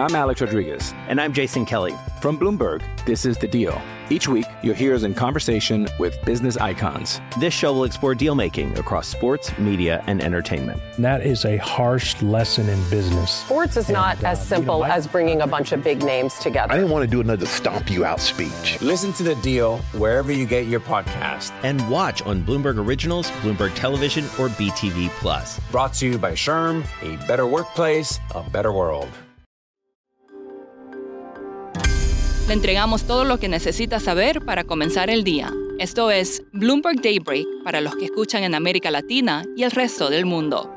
I'm Alex Rodriguez. And I'm Jason Kelly. From Bloomberg, this is The Deal. Each week, you'll hear us in conversation with business icons. This show will explore deal making across sports, media, and entertainment. That is a harsh lesson in business. Sports is not uh, as simple you know, I, as bringing a bunch of big names together. I didn't want to do another stomp you out speech. Listen to The Deal wherever you get your podcast. And watch on Bloomberg Originals, Bloomberg Television, or BTV Plus. Brought to you by SHRM, a better workplace, a better world. Le entregamos todo lo que necesita saber para comenzar el día. Esto es Bloomberg Daybreak para los que escuchan en América Latina y el resto del mundo.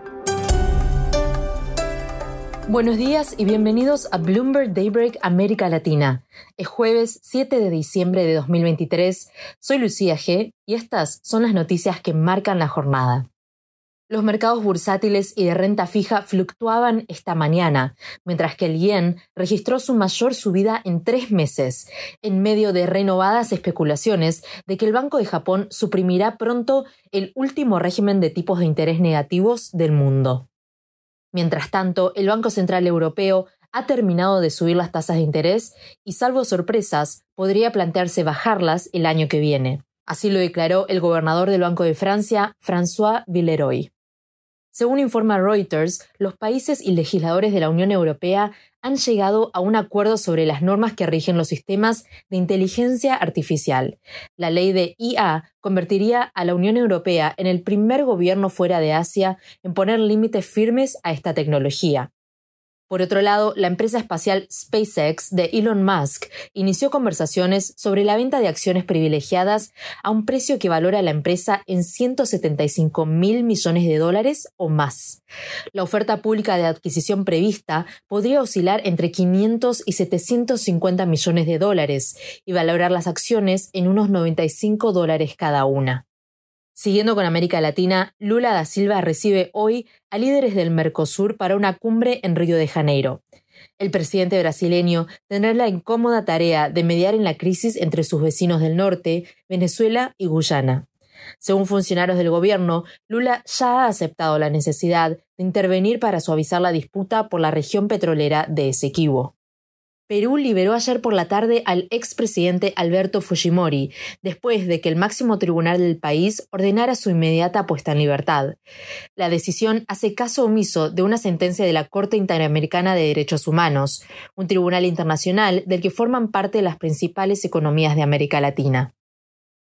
Buenos días y bienvenidos a Bloomberg Daybreak América Latina. Es jueves 7 de diciembre de 2023. Soy Lucía G y estas son las noticias que marcan la jornada. Los mercados bursátiles y de renta fija fluctuaban esta mañana, mientras que el yen registró su mayor subida en tres meses, en medio de renovadas especulaciones de que el Banco de Japón suprimirá pronto el último régimen de tipos de interés negativos del mundo. Mientras tanto, el Banco Central Europeo ha terminado de subir las tasas de interés y, salvo sorpresas, podría plantearse bajarlas el año que viene. Así lo declaró el gobernador del Banco de Francia, François Villeroy. Según informa Reuters, los países y legisladores de la Unión Europea han llegado a un acuerdo sobre las normas que rigen los sistemas de inteligencia artificial. La ley de IA convertiría a la Unión Europea en el primer gobierno fuera de Asia en poner límites firmes a esta tecnología. Por otro lado, la empresa espacial SpaceX de Elon Musk inició conversaciones sobre la venta de acciones privilegiadas a un precio que valora la empresa en 175 mil millones de dólares o más. La oferta pública de adquisición prevista podría oscilar entre 500 y 750 millones de dólares y valorar las acciones en unos 95 dólares cada una. Siguiendo con América Latina, Lula da Silva recibe hoy a líderes del Mercosur para una cumbre en Río de Janeiro. El presidente brasileño tendrá la incómoda tarea de mediar en la crisis entre sus vecinos del norte, Venezuela y Guyana. Según funcionarios del gobierno, Lula ya ha aceptado la necesidad de intervenir para suavizar la disputa por la región petrolera de Esequibo. Perú liberó ayer por la tarde al expresidente Alberto Fujimori, después de que el máximo tribunal del país ordenara su inmediata puesta en libertad. La decisión hace caso omiso de una sentencia de la Corte Interamericana de Derechos Humanos, un tribunal internacional del que forman parte las principales economías de América Latina.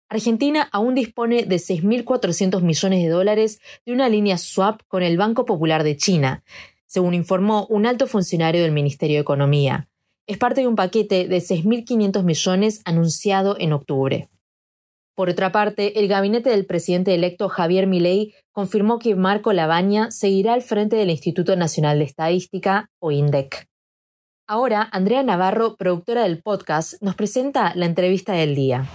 Argentina aún dispone de 6.400 millones de dólares de una línea swap con el Banco Popular de China, según informó un alto funcionario del Ministerio de Economía es parte de un paquete de 6.500 millones anunciado en octubre. Por otra parte, el gabinete del presidente electo Javier Milei confirmó que Marco Labaña seguirá al frente del Instituto Nacional de Estadística, o INDEC. Ahora, Andrea Navarro, productora del podcast, nos presenta la entrevista del día.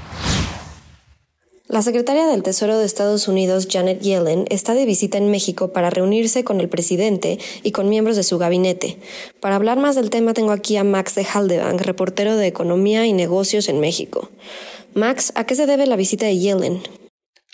La secretaria del Tesoro de Estados Unidos, Janet Yellen, está de visita en México para reunirse con el presidente y con miembros de su gabinete. Para hablar más del tema tengo aquí a Max de Haldebank, reportero de Economía y Negocios en México. Max, ¿a qué se debe la visita de Yellen?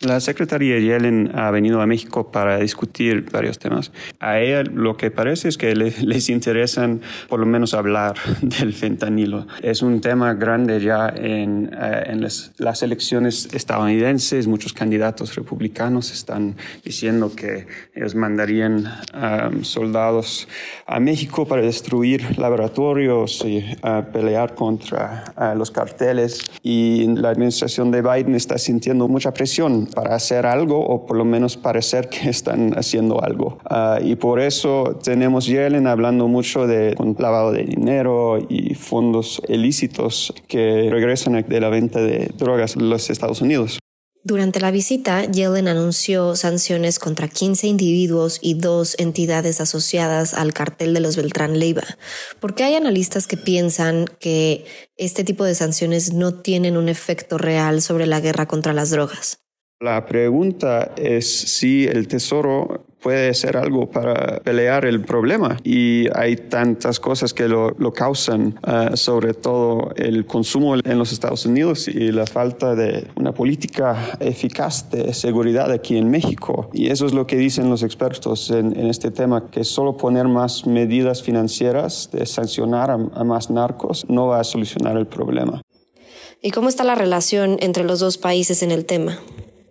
La secretaria Yellen ha venido a México para discutir varios temas. A ella lo que parece es que les interesan por lo menos hablar del fentanilo. Es un tema grande ya en, eh, las, elecciones estadounidenses. Muchos candidatos republicanos están diciendo que ellos mandarían um, soldados a México para destruir laboratorios y uh, pelear contra uh, los carteles. Y la administración de Biden está sintiendo mucha presión para hacer algo o por lo menos parecer que están haciendo algo. Ah, y por eso tenemos Yellen hablando mucho de lavado de dinero y fondos ilícitos que regresan de la venta de drogas en los Estados Unidos. Durante la visita, Yellen anunció sanciones contra 15 individuos y dos entidades asociadas al cartel de los Beltrán Leiva. ¿Por qué hay analistas que piensan que este tipo de sanciones no tienen un efecto real sobre la guerra contra las drogas? La pregunta es si el Tesoro puede hacer algo para pelear el problema. Y hay tantas cosas que lo, causan, ah, sobre todo el consumo en los Estados Unidos y la falta de una política eficaz de seguridad aquí en México. Y eso es lo que dicen los expertos en, este tema, que solo poner más medidas financieras de sancionar a, a más narcos no va a solucionar el problema. ¿Y cómo está la relación entre los dos países en el tema?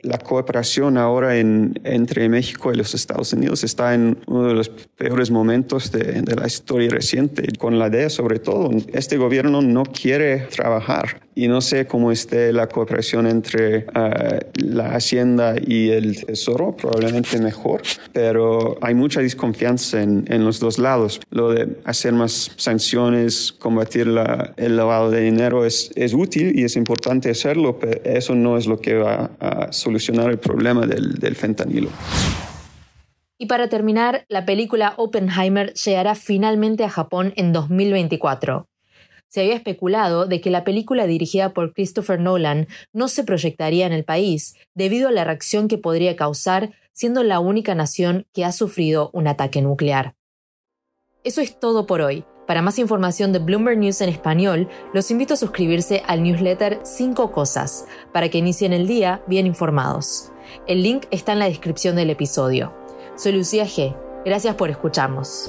La cooperación ahora entre México y los Estados Unidos está en uno de los peores momentos de, de la historia reciente, con la DEA sobre todo. Este gobierno no quiere trabajar y no sé cómo esté la cooperación entre eh, la Hacienda y el Tesoro, probablemente mejor, pero hay mucha desconfianza en, en los dos lados. Lo de hacer más sanciones, combatir la, el lavado de dinero es, es útil y es importante hacerlo, pero eso no es lo que va a solucionar el problema del, del fentanilo. Y para terminar, la película Oppenheimer llegará finalmente a Japón en 2024 se había especulado de que la película dirigida por Christopher Nolan no se proyectaría en el país debido a la reacción que podría causar siendo la única nación que ha sufrido un ataque nuclear. Eso es todo por hoy. Para más información de Bloomberg News en español, los invito a suscribirse al newsletter 5 Cosas, para que inicien el día bien informados. El link está en la descripción del episodio. Soy Lucía G. Gracias por escucharnos.